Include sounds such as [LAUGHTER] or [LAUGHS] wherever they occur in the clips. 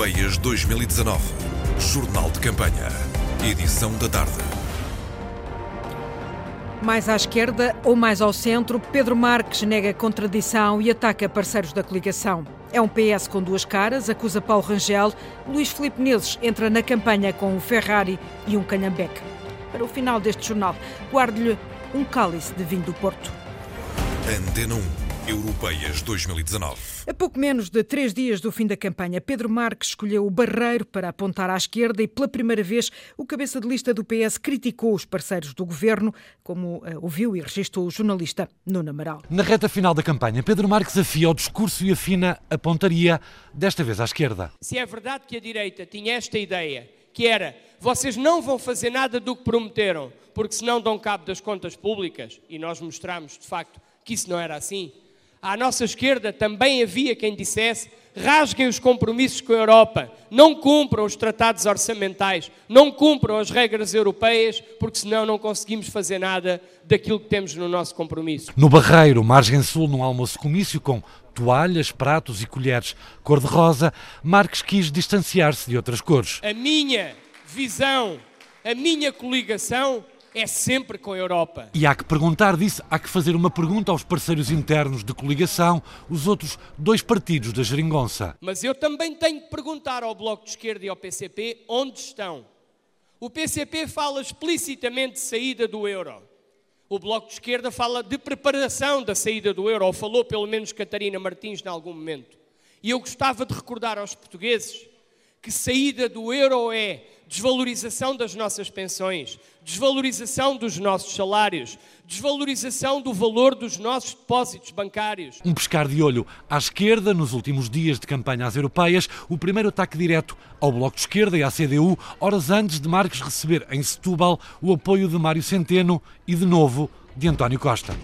Europeias 2019. Jornal de Campanha. Edição da tarde. Mais à esquerda ou mais ao centro, Pedro Marques nega contradição e ataca parceiros da coligação. É um PS com duas caras, acusa Paulo Rangel. Luís Filipe Neves entra na campanha com um Ferrari e um Canhambeque. Para o final deste jornal, guarde-lhe um cálice de vinho do Porto. Antena 1. Europeias 2019. A pouco menos de três dias do fim da campanha, Pedro Marques escolheu o Barreiro para apontar à esquerda e, pela primeira vez, o cabeça de lista do PS criticou os parceiros do governo, como uh, ouviu e registrou o jornalista Nuno Amaral. Na reta final da campanha, Pedro Marques afia o discurso e afina a pontaria, desta vez à esquerda. Se é verdade que a direita tinha esta ideia, que era vocês não vão fazer nada do que prometeram, porque senão dão cabo das contas públicas, e nós mostramos de facto que isso não era assim à nossa esquerda também havia quem dissesse: rasguem os compromissos com a Europa, não cumpram os tratados orçamentais, não cumpram as regras europeias, porque senão não conseguimos fazer nada daquilo que temos no nosso compromisso. No Barreiro, margem sul, num almoço comício com toalhas, pratos e colheres cor-de-rosa, Marques quis distanciar-se de outras cores. A minha visão, a minha coligação é sempre com a Europa. E há que perguntar disso, há que fazer uma pergunta aos parceiros internos de coligação, os outros dois partidos da geringonça. Mas eu também tenho que perguntar ao Bloco de Esquerda e ao PCP onde estão. O PCP fala explicitamente de saída do euro. O Bloco de Esquerda fala de preparação da saída do euro, ou falou pelo menos Catarina Martins em algum momento. E eu gostava de recordar aos portugueses que saída do euro é desvalorização das nossas pensões, desvalorização dos nossos salários, desvalorização do valor dos nossos depósitos bancários. Um pescar de olho à esquerda nos últimos dias de campanha às europeias, o primeiro ataque direto ao Bloco de Esquerda e à CDU, horas antes de Marques receber em Setúbal o apoio de Mário Centeno e, de novo, de António Costa.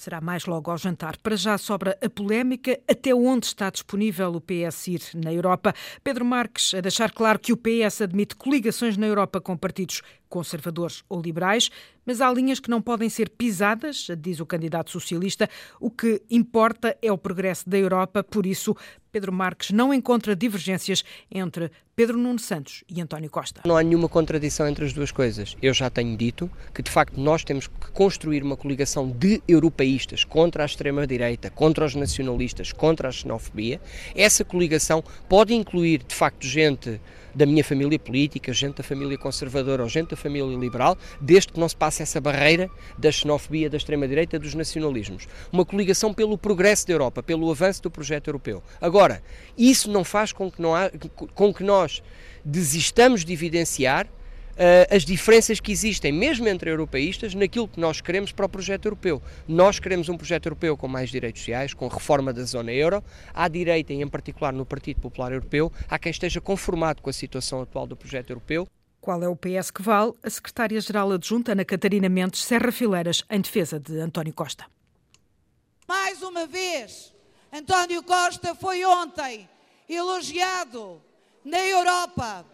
Será mais logo ao jantar. Para já sobra a polémica até onde está disponível o PS ir na Europa. Pedro Marques a deixar claro que o PS admite coligações na Europa com partidos conservadores ou liberais, mas há linhas que não podem ser pisadas, diz o candidato socialista. O que importa é o progresso da Europa, por isso, Pedro Marques não encontra divergências entre Pedro Nuno Santos e António Costa. Não há nenhuma contradição entre as duas coisas. Eu já tenho dito que, de facto, nós temos que construir uma coligação de europeístas contra a extrema-direita, contra os nacionalistas, contra a xenofobia. Essa coligação pode incluir, de facto, gente da minha família política, gente da família conservadora ou gente da família liberal, desde que não se passe essa barreira da xenofobia, da extrema-direita, dos nacionalismos. Uma coligação pelo progresso da Europa, pelo avanço do projeto europeu. Agora, isso não faz com que, não há, com que nós desistamos de evidenciar as diferenças que existem, mesmo entre europeístas, naquilo que nós queremos para o projeto europeu. Nós queremos um projeto europeu com mais direitos sociais, com reforma da zona euro. À direita, e em particular no Partido Popular Europeu, há quem esteja conformado com a situação atual do projeto europeu. Qual é o PS que vale? A secretária-geral adjunta, Ana Catarina Mendes, Serra Fileiras, em defesa de António Costa. Mais uma vez, António Costa foi ontem elogiado na Europa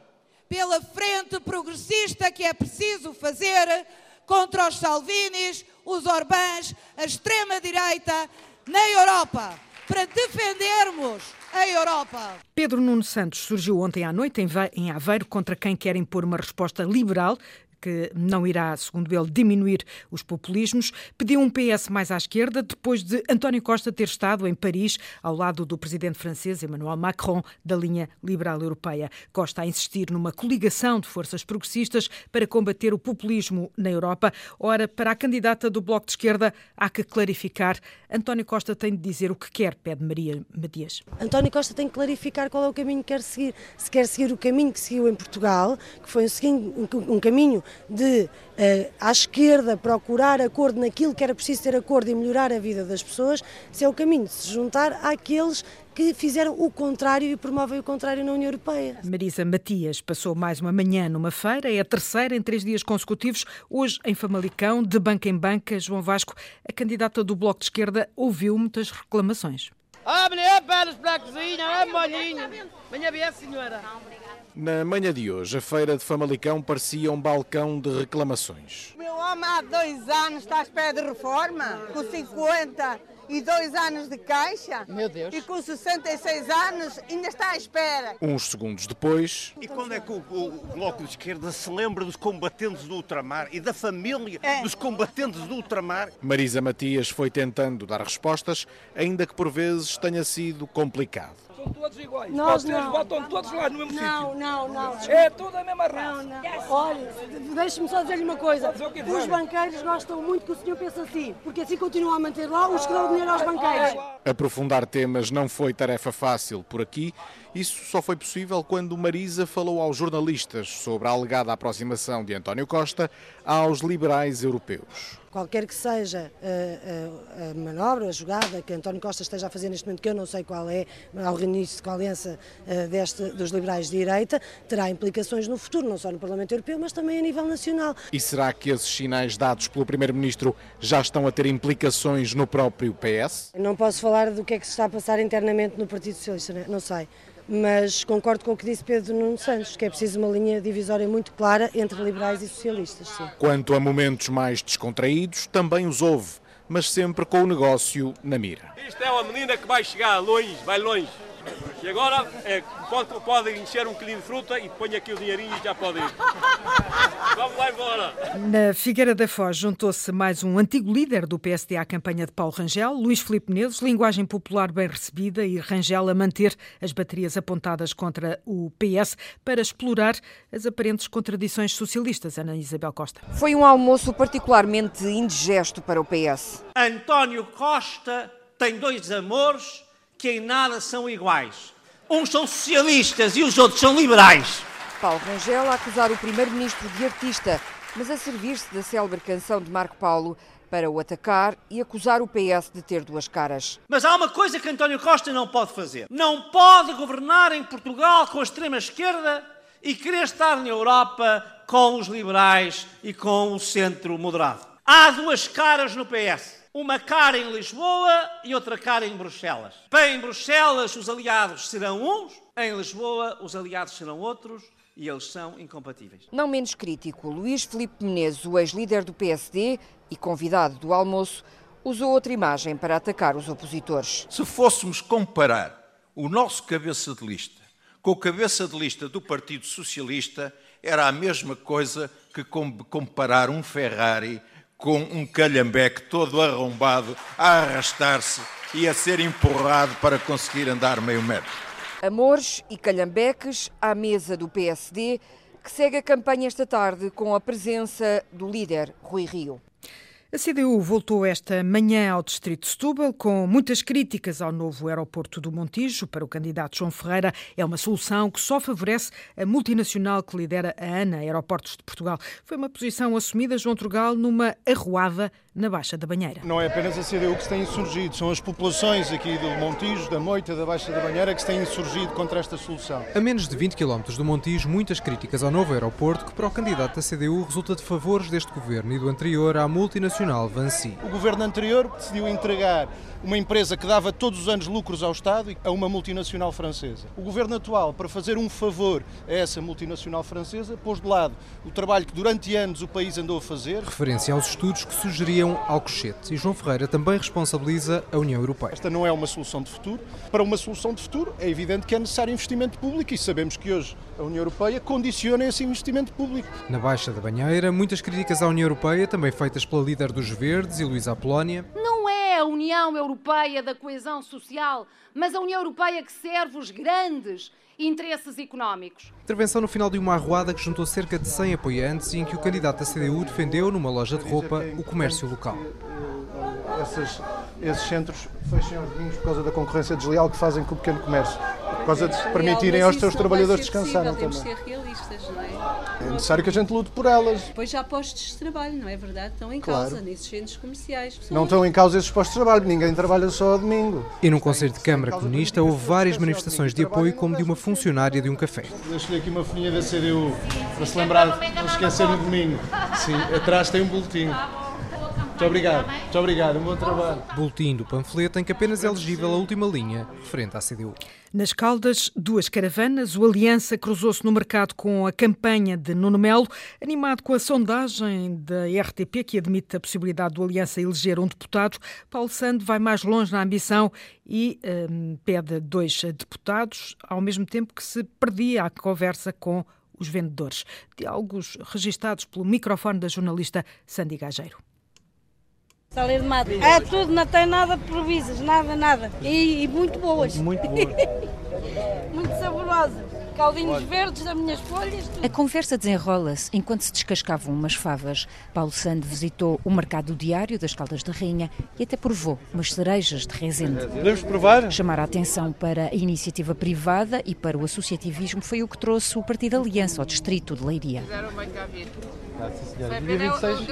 pela frente progressista que é preciso fazer contra os Salvinis, os Orbãs, a extrema-direita na Europa, para defendermos a Europa. Pedro Nuno Santos surgiu ontem à noite em Aveiro contra quem quer impor uma resposta liberal que não irá, segundo ele, diminuir os populismos, pediu um PS mais à esquerda depois de António Costa ter estado em Paris ao lado do presidente francês Emmanuel Macron da linha liberal europeia. Costa a insistir numa coligação de forças progressistas para combater o populismo na Europa. Ora, para a candidata do Bloco de Esquerda, há que clarificar. António Costa tem de dizer o que quer, pede Maria Matias. António Costa tem que clarificar qual é o caminho que quer seguir. Se quer seguir o caminho que seguiu em Portugal, que foi um, um caminho de, uh, à esquerda, procurar acordo naquilo que era preciso ter acordo e melhorar a vida das pessoas, se é o caminho de se juntar àqueles que fizeram o contrário e promovem o contrário na União Europeia. Marisa Matias passou mais uma manhã numa feira, é a terceira em três dias consecutivos, hoje em Famalicão, de banca em banca. João Vasco, a candidata do Bloco de Esquerda, ouviu muitas reclamações. Ah, mulher, para para a cozinha, é molinho. Venha ver, senhora. Na manhã de hoje, a feira de Famalicão parecia um balcão de reclamações. O meu homem há dois anos está à espera de reforma, com 50 e dois anos de caixa. Meu Deus. E com 66 anos ainda está à espera. Uns segundos depois. E quando é que o, o Bloco de Esquerda se lembra dos combatentes do ultramar e da família é. dos combatentes do ultramar? Marisa Matias foi tentando dar respostas, ainda que por vezes tenha sido complicado são todos iguais. Nós Vocês não. votam todos lá no mesmo sítio. Não, não, não. É tudo a mesma raça. Não, não. Olha, deixe-me só dizer-lhe uma coisa. Os banqueiros gostam muito que o senhor pense assim, porque assim continuam a manter lá os que dão dinheiro aos banqueiros. Aprofundar temas não foi tarefa fácil por aqui. Isso só foi possível quando Marisa falou aos jornalistas sobre a alegada aproximação de António Costa aos liberais europeus qualquer que seja a, a, a, manobra, a jogada que António Costa esteja a fazer neste momento, que eu não sei qual é, ao reinício com a aliança deste, dos liberais de direita, terá implicações no futuro, não só no Parlamento Europeu, mas também a nível nacional. E será que esses sinais dados pelo Primeiro-Ministro já estão a ter implicações no próprio PS? Não posso falar do que é que se está a passar internamente no Partido Socialista, não sei mas concordo com o que disse Pedro Nuno Santos, que é preciso uma linha divisória muito clara entre liberais e socialistas. Sim. Quanto a momentos mais descontraídos, também os houve, mas sempre com o negócio na mira. Isto é uma menina que vai chegar longe, vai longe. E agora é, pode, pode encher um quilo de fruta e põe aqui o dinheirinho e já pode ir. Vamos lá embora. Na Figueira da Foz juntou-se mais um antigo líder do PSD à campanha de Paulo Rangel, Luís Filipe Neves, linguagem popular bem recebida e Rangel a manter as baterias apontadas contra o PS para explorar as aparentes contradições socialistas. Ana Isabel Costa. Foi um almoço particularmente indigesto para o PS. António Costa tem dois amores que em nada são iguais. Uns são socialistas e os outros são liberais. Paulo Rangel a acusar o primeiro-ministro de artista, mas a servir-se da célebre canção de Marco Paulo para o atacar e acusar o PS de ter duas caras. Mas há uma coisa que António Costa não pode fazer. Não pode governar em Portugal com a extrema-esquerda e querer estar na Europa com os liberais e com o centro moderado. Há duas caras no PS uma cara em Lisboa e outra cara em Bruxelas. Bem, em Bruxelas os aliados serão uns, em Lisboa os aliados serão outros e eles são incompatíveis. Não menos crítico, Luís Filipe Menezes, o ex-líder do PSD e convidado do almoço, usou outra imagem para atacar os opositores. Se fôssemos comparar o nosso cabeça de lista com o cabeça de lista do Partido Socialista, era a mesma coisa que comparar um Ferrari com um calhambeque todo arrombado a arrastar-se e a ser empurrado para conseguir andar meio metro. Amores e calhambeques à mesa do PSD, que segue a campanha esta tarde com a presença do líder Rui Rio. A CDU voltou esta manhã ao Distrito de Setúbal com muitas críticas ao novo aeroporto do Montijo. Para o candidato João Ferreira, é uma solução que só favorece a multinacional que lidera a ANA, Aeroportos de Portugal. Foi uma posição assumida, João Trugal, numa arruada na Baixa da Banheira. Não é apenas a CDU que se tem insurgido, são as populações aqui do Montijo, da Moita, da Baixa da Banheira que se têm insurgido contra esta solução. A menos de 20 km do Montijo, muitas críticas ao novo aeroporto que para o candidato da CDU resulta de favores deste governo e do anterior à multinacional Vansi. O governo anterior decidiu entregar uma empresa que dava todos os anos lucros ao Estado a uma multinacional francesa. O governo atual, para fazer um favor a essa multinacional francesa, pôs de lado o trabalho que durante anos o país andou a fazer. Referência aos estudos que sugeriam Alcochete. E João Ferreira também responsabiliza a União Europeia. Esta não é uma solução de futuro. Para uma solução de futuro, é evidente que é necessário investimento público e sabemos que hoje a União Europeia condiciona esse investimento público. Na Baixa da Banheira, muitas críticas à União Europeia, também feitas pela líder dos Verdes e Luísa Apolónia. Não é a União Europeia da coesão social, mas a União Europeia que serve os grandes interesses económicos. Intervenção no final de uma arruada que juntou cerca de 100 apoiantes e em que o candidato da CDU defendeu, numa loja de roupa, o comércio local. Essas, esses centros fecham aos domingos por causa da concorrência desleal que fazem com o pequeno comércio, por causa de permitirem aos seus trabalhadores descansarem também. É? Necessário que a gente lute por elas. Depois já postos de trabalho, não é verdade? Estão em claro. causa nesses centros comerciais. Pessoas... Não estão em causa esses postos de trabalho, ninguém trabalha só ao domingo. E num Conselho de Câmara Comunista houve várias manifestações de apoio, como de uma funcionária de um café. Deixo-lhe aqui uma folhinha da CDU para se lembrar, não esquecer no domingo. Sim, atrás tem um boletim. Muito obrigado. Muito obrigado. Um bom trabalho. Boletim do panfleto em que apenas é elegível a última linha referente à CDU. Nas Caldas, duas caravanas. O Aliança cruzou-se no mercado com a campanha de Nuno Melo, animado com a sondagem da RTP que admite a possibilidade do Aliança eleger um deputado. Paulo Sando vai mais longe na ambição e hum, pede dois deputados, ao mesmo tempo que se perdia a conversa com os vendedores. Diálogos registados pelo microfone da jornalista Sandy Gageiro. Salir de mato. É tudo, não tem nada de provisas, nada, nada. E, e muito boas. Muito boas. [LAUGHS] muito saborosas. Caldinhos verdes das minhas folhas. Tudo. A conversa desenrola-se enquanto se descascavam umas favas. Paulo Sando visitou o mercado diário das Caldas da Rainha e até provou umas cerejas de Rezende. Podemos provar? Chamar a atenção para a iniciativa privada e para o associativismo foi o que trouxe o Partido Aliança ao distrito de Leiria. Ah, sim, senhora. Dia 26,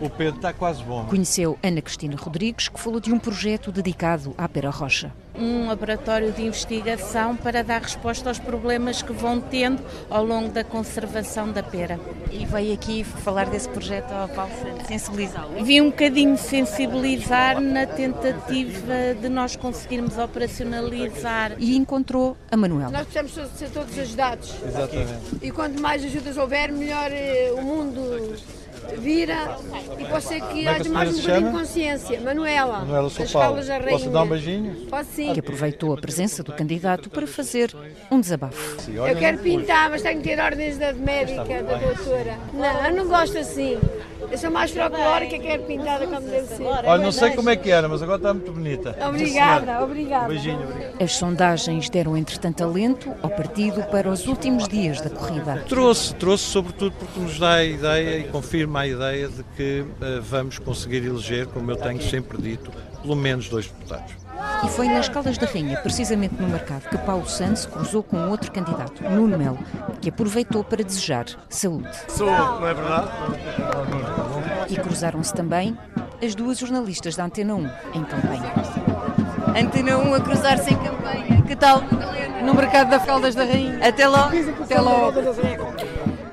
o Pedro está quase bom. Conheceu Ana Cristina Rodrigues, que falou de um projeto dedicado à Pera Rocha. Um laboratório de investigação para dar resposta aos problemas que vão tendo ao longo da conservação da pera. E veio aqui falar desse projeto ao Paulo sensibilizá-lo? Vi um bocadinho sensibilizar na tentativa de nós conseguirmos operacionalizar. E encontrou a Manuela. Nós precisamos ser todos ajudados. Exatamente. E quanto mais ajudas houver, melhor eh, o mundo vira e pode ser que é haja mais um bocadinho de consciência. Manuela, Manuela, das Paulo. Da Posso dar um beijinho? Pode sim. Que aproveitou a presença do candidato para fazer um desabafo. Eu quero pintar, mas tenho que ter ordens da médica, da doutora. Não, eu não gosto assim. Eu sou mais folclórica, quero pintada como deve ser. Olha, não sei como é que era, mas agora está muito bonita. Obrigada, obrigada. Um beijinho, obrigado. As sondagens deram, entretanto, alento ao partido para os últimos dias da corrida. Trouxe, trouxe sobretudo porque nos dá a ideia e confirma a ideia de que eh, vamos conseguir eleger, como eu tenho sempre dito, pelo menos dois deputados. E foi nas Caldas da Rainha, precisamente no mercado, que Paulo Santos cruzou com outro candidato, Nuno Melo, que aproveitou para desejar saúde. Sou, não é verdade? E cruzaram-se também as duas jornalistas da Antena 1 em campanha. Antena 1 a cruzar-se em campanha. Que tal? No mercado da Caldas da Rainha. Até logo. Até logo.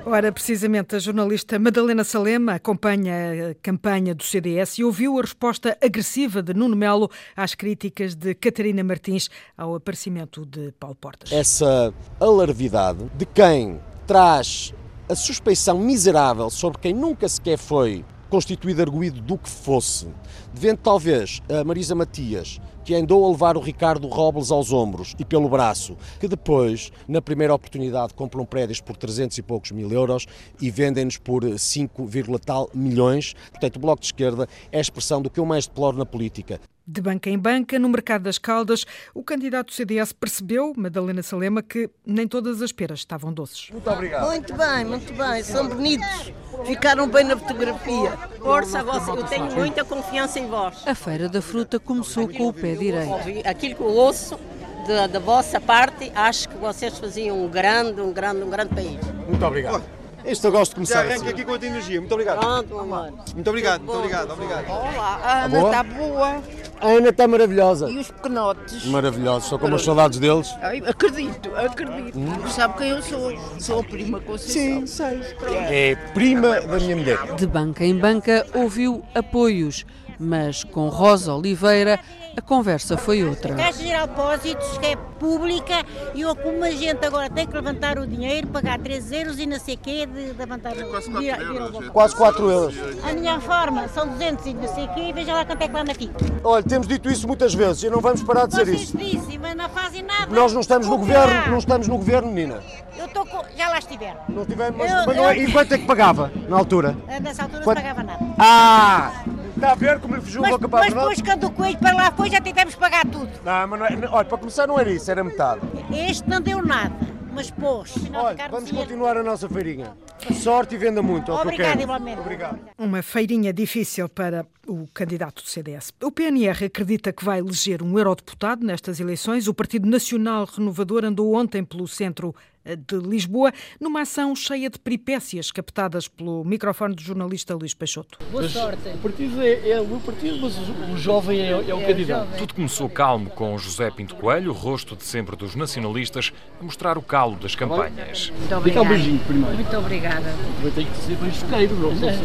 Ora, precisamente, a jornalista Madalena Salema acompanha a campanha do CDS e ouviu a resposta agressiva de Nuno Melo às críticas de Catarina Martins ao aparecimento de Paulo Portas. essa alarvidade de quem traz a suspeição miserável sobre quem nunca sequer foi constituído arguído do que fosse, devendo talvez a Marisa Matias, que andou a levar o Ricardo Robles aos ombros e pelo braço, que depois, na primeira oportunidade, compram prédios por 300 e poucos mil euros e vendem-nos por 5, tal milhões. Portanto, o Bloco de Esquerda é a expressão do que eu mais deploro na política. De banca em banca, no mercado das Caldas, o candidato do CDS percebeu, Madalena Salema, que nem todas as peras estavam doces. Muito obrigado. Muito bem, muito bem, são bonitos. Ficaram bem na fotografia. Força, você, eu tenho muita confiança em vós. A Feira da Fruta começou com o pé direito. Aquilo que eu ouço da, da vossa parte, acho que vocês faziam um grande, um grande, um grande país. Muito obrigado. Isto eu gosto de começar Já assim. arranca aqui com a energia. Muito obrigado. Pronto, amor. Muito obrigado, muito obrigado, obrigado. Olá, Tá a Ana está boa. A Ana está maravilhosa. E os pequenotes? Maravilhosa, estou com umas saudades deles. Ai, acredito, acredito. Hum? Sabe quem eu sou? Sou a prima Conceição. Sim, sei. É prima da minha mulher. De banca em banca ouviu apoios, mas com Rosa Oliveira a conversa foi outra. Caixa Geral de Depósitos, que é pública, e eu, como a gente agora tem que levantar o dinheiro, pagar 3 euros e não sei o quê, de, levantar o dinheiro. Quase 4 euros. A minha forma são 200 e não sei o quê, e veja lá quanto é que lá na fica. Olha, temos dito isso muitas vezes e não vamos parar de dizer isso. dizem, mas não fazem nada. Nós não estamos no governo, há? não estamos no governo, menina. Eu estou com... Já lá estiveram. Não tivemos, mas, Eu- mas não é- eu- E quanto é que pagava na altura? Nessa altura Quanto- não pagava nada. Ah! Está a ver como lhe fugiu a Mas, boca para a mas depois, quando o coelho para lá foi, já tivemos que pagar tudo. Não, mas não é, olha, para começar não era isso, era metade. Este não deu nada, mas pôs. Olha, vamos continuar a nossa feirinha. Sorte e venda muito, é que Obrigada, igualmente. Obrigado. Uma feirinha difícil para o candidato do CDS. O PNR acredita que vai eleger um eurodeputado nestas eleições. O Partido Nacional Renovador andou ontem pelo centro de Lisboa, numa ação cheia de peripécias captadas pelo microfone do jornalista Luís Peixoto. Boa sorte. O partido é, é o meu partido, mas o jovem é, é o é candidato. Tudo começou calmo com José Pinto Coelho, o rosto de sempre dos nacionalistas, a mostrar o calo das campanhas. Muito obrigado. um beijinho primeiro. Muito obrigada. Vai ter que ser bem choqueiro,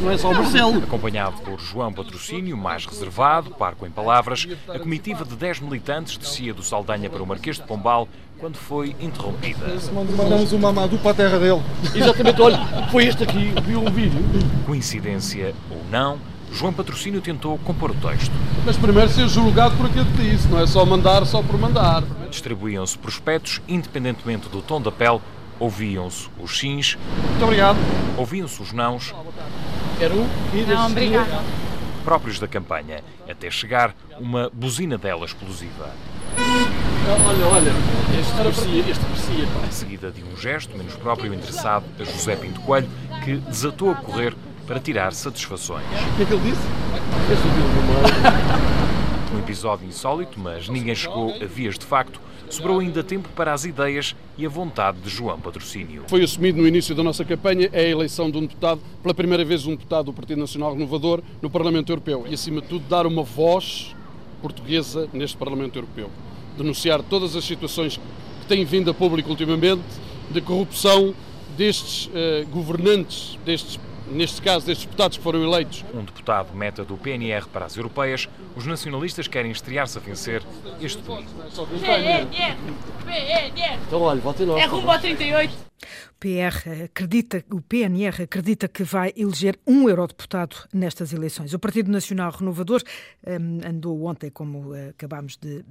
não é só o Marcelo. Acompanhado por João Patrocínio, mais reservado, parco em palavras, a comitiva de 10 militantes descia do Saldanha para o Marquês de Pombal quando foi interrompida. Mandamos o mamado para a terra dele. Exatamente, olha, foi este aqui, viu um vídeo. Coincidência ou não, João Patrocínio tentou compor o texto. Mas primeiro ser julgado por aquilo que disse, não é só mandar só por mandar. Distribuíam-se prospectos, independentemente do tom da pele, ouviam-se os sims. Muito obrigado. Ouviam-se os nãos. Quero um e Não, obrigado. Próprios da campanha, até chegar uma buzina dela explosiva. Olha, olha, este parecia, este parecia. Em seguida de um gesto menos próprio interessado a José Pinto Coelho, que desatou a correr para tirar satisfações. O que é que ele disse? Um episódio insólito, mas ninguém chegou a vias de facto. Sobrou ainda tempo para as ideias e a vontade de João Patrocínio. Foi assumido no início da nossa campanha é a eleição de um deputado, pela primeira vez um deputado do Partido Nacional Renovador no Parlamento Europeu e, acima de tudo, dar uma voz portuguesa neste Parlamento Europeu. Denunciar todas as situações que têm vindo a público ultimamente de corrupção destes uh, governantes, destes neste caso destes deputados que foram eleitos. Um deputado meta do PNR para as europeias, os nacionalistas querem estrear-se a vencer este domingo. PNR! PNR! Então, olha, votem nós. É rumo ao 38. PR acredita, o PNR acredita que vai eleger um eurodeputado nestas eleições. O Partido Nacional Renovador um, andou ontem, como uh, acabámos de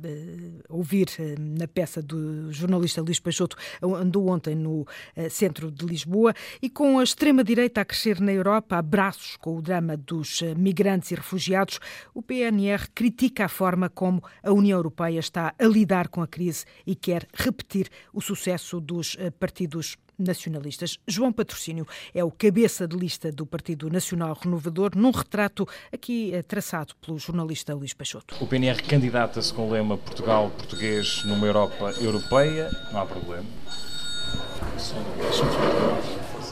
ouvir uh, na peça do jornalista Luís Peixoto, andou ontem no centro de Lisboa e com a extrema-direita a crescer na Europa, abraços com o drama dos migrantes e refugiados, o PNR critica a forma como a União Europeia está a lidar com a crise e quer repetir o sucesso dos partidos nacionalistas. João Patrocínio é o cabeça de lista do Partido Nacional Renovador, num retrato aqui eh, traçado pelo jornalista Luís Peixoto. O PNR candidata-se com o lema Portugal português numa Europa europeia. Não há problema.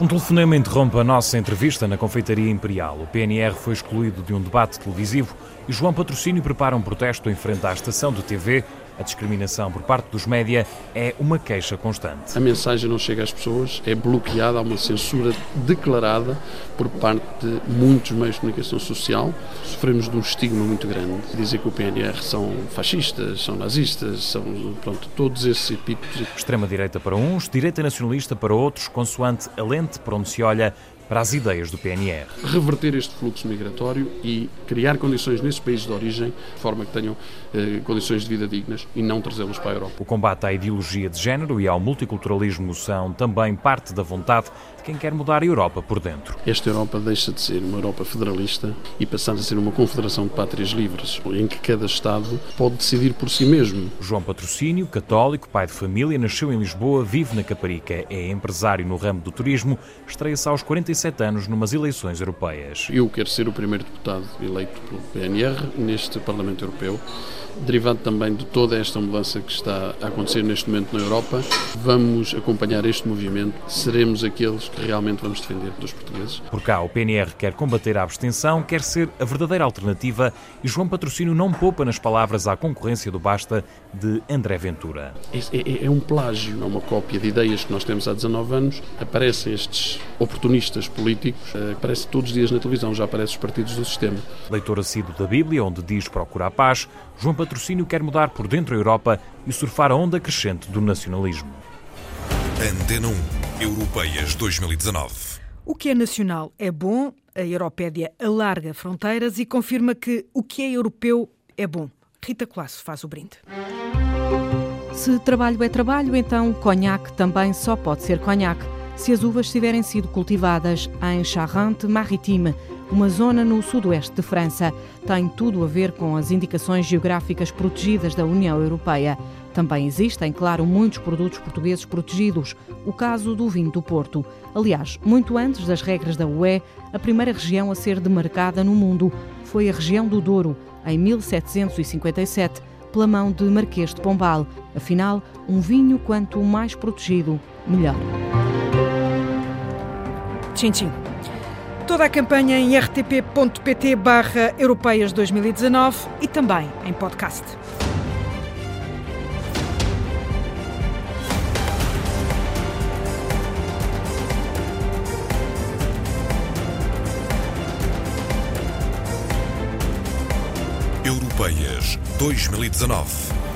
Um telefonema interrompe a nossa entrevista na Confeitaria Imperial. O PNR foi excluído de um debate televisivo e João Patrocínio prepara um protesto em frente à estação de TV a discriminação por parte dos média é uma queixa constante. A mensagem não chega às pessoas, é bloqueada, há uma censura declarada por parte de muitos meios de comunicação social. Sofremos de um estigma muito grande. Dizer que o PNR são fascistas, são nazistas, são pronto, todos esses epítetos. Extrema-direita para uns, direita nacionalista para outros, consoante a lente por onde se olha para as ideias do PNR. Reverter este fluxo migratório e criar condições nesses países de origem, de forma que tenham eh, condições de vida dignas e não trazê-los para a Europa. O combate à ideologia de género e ao multiculturalismo são também parte da vontade de quem quer mudar a Europa por dentro. Esta Europa deixa de ser uma Europa federalista e passar a ser uma confederação de pátrias livres, em que cada Estado pode decidir por si mesmo. João Patrocínio, católico, pai de família, nasceu em Lisboa, vive na Caparica, é empresário no ramo do turismo, estreia-se aos 47 anos numas eleições europeias. Eu quero ser o primeiro deputado eleito pelo PNR neste Parlamento Europeu derivado também de toda esta mudança que está a acontecer neste momento na Europa. Vamos acompanhar este movimento, seremos aqueles que realmente vamos defender dos portugueses. Por cá, o PNR quer combater a abstenção, quer ser a verdadeira alternativa e João Patrocínio não poupa nas palavras à concorrência do Basta de André Ventura. É, é, é um plágio, é uma cópia de ideias que nós temos há 19 anos. Aparecem estes oportunistas políticos, eh, aparece todos os dias na televisão, já aparecem os partidos do sistema. Leitor assíduo da Bíblia, onde diz procurar paz, João Patrocínio quer mudar por dentro a Europa e surfar a onda crescente do nacionalismo. Antena 1 Europeias 2019 O que é nacional é bom, a Europédia alarga fronteiras e confirma que o que é europeu é bom. Rita Colasso faz o brinde. Se trabalho é trabalho, então conhaque também só pode ser conhaque se as uvas tiverem sido cultivadas em Charente-Maritime uma zona no sudoeste de França. Tem tudo a ver com as indicações geográficas protegidas da União Europeia. Também existem, claro, muitos produtos portugueses protegidos, o caso do vinho do Porto. Aliás, muito antes das regras da UE, a primeira região a ser demarcada no mundo foi a região do Douro, em 1757, pela mão de Marquês de Pombal. Afinal, um vinho quanto mais protegido, melhor. Tchim, tchim. Toda a campanha em rtp.pt barra europeias 2019 e também em podcast. 2019.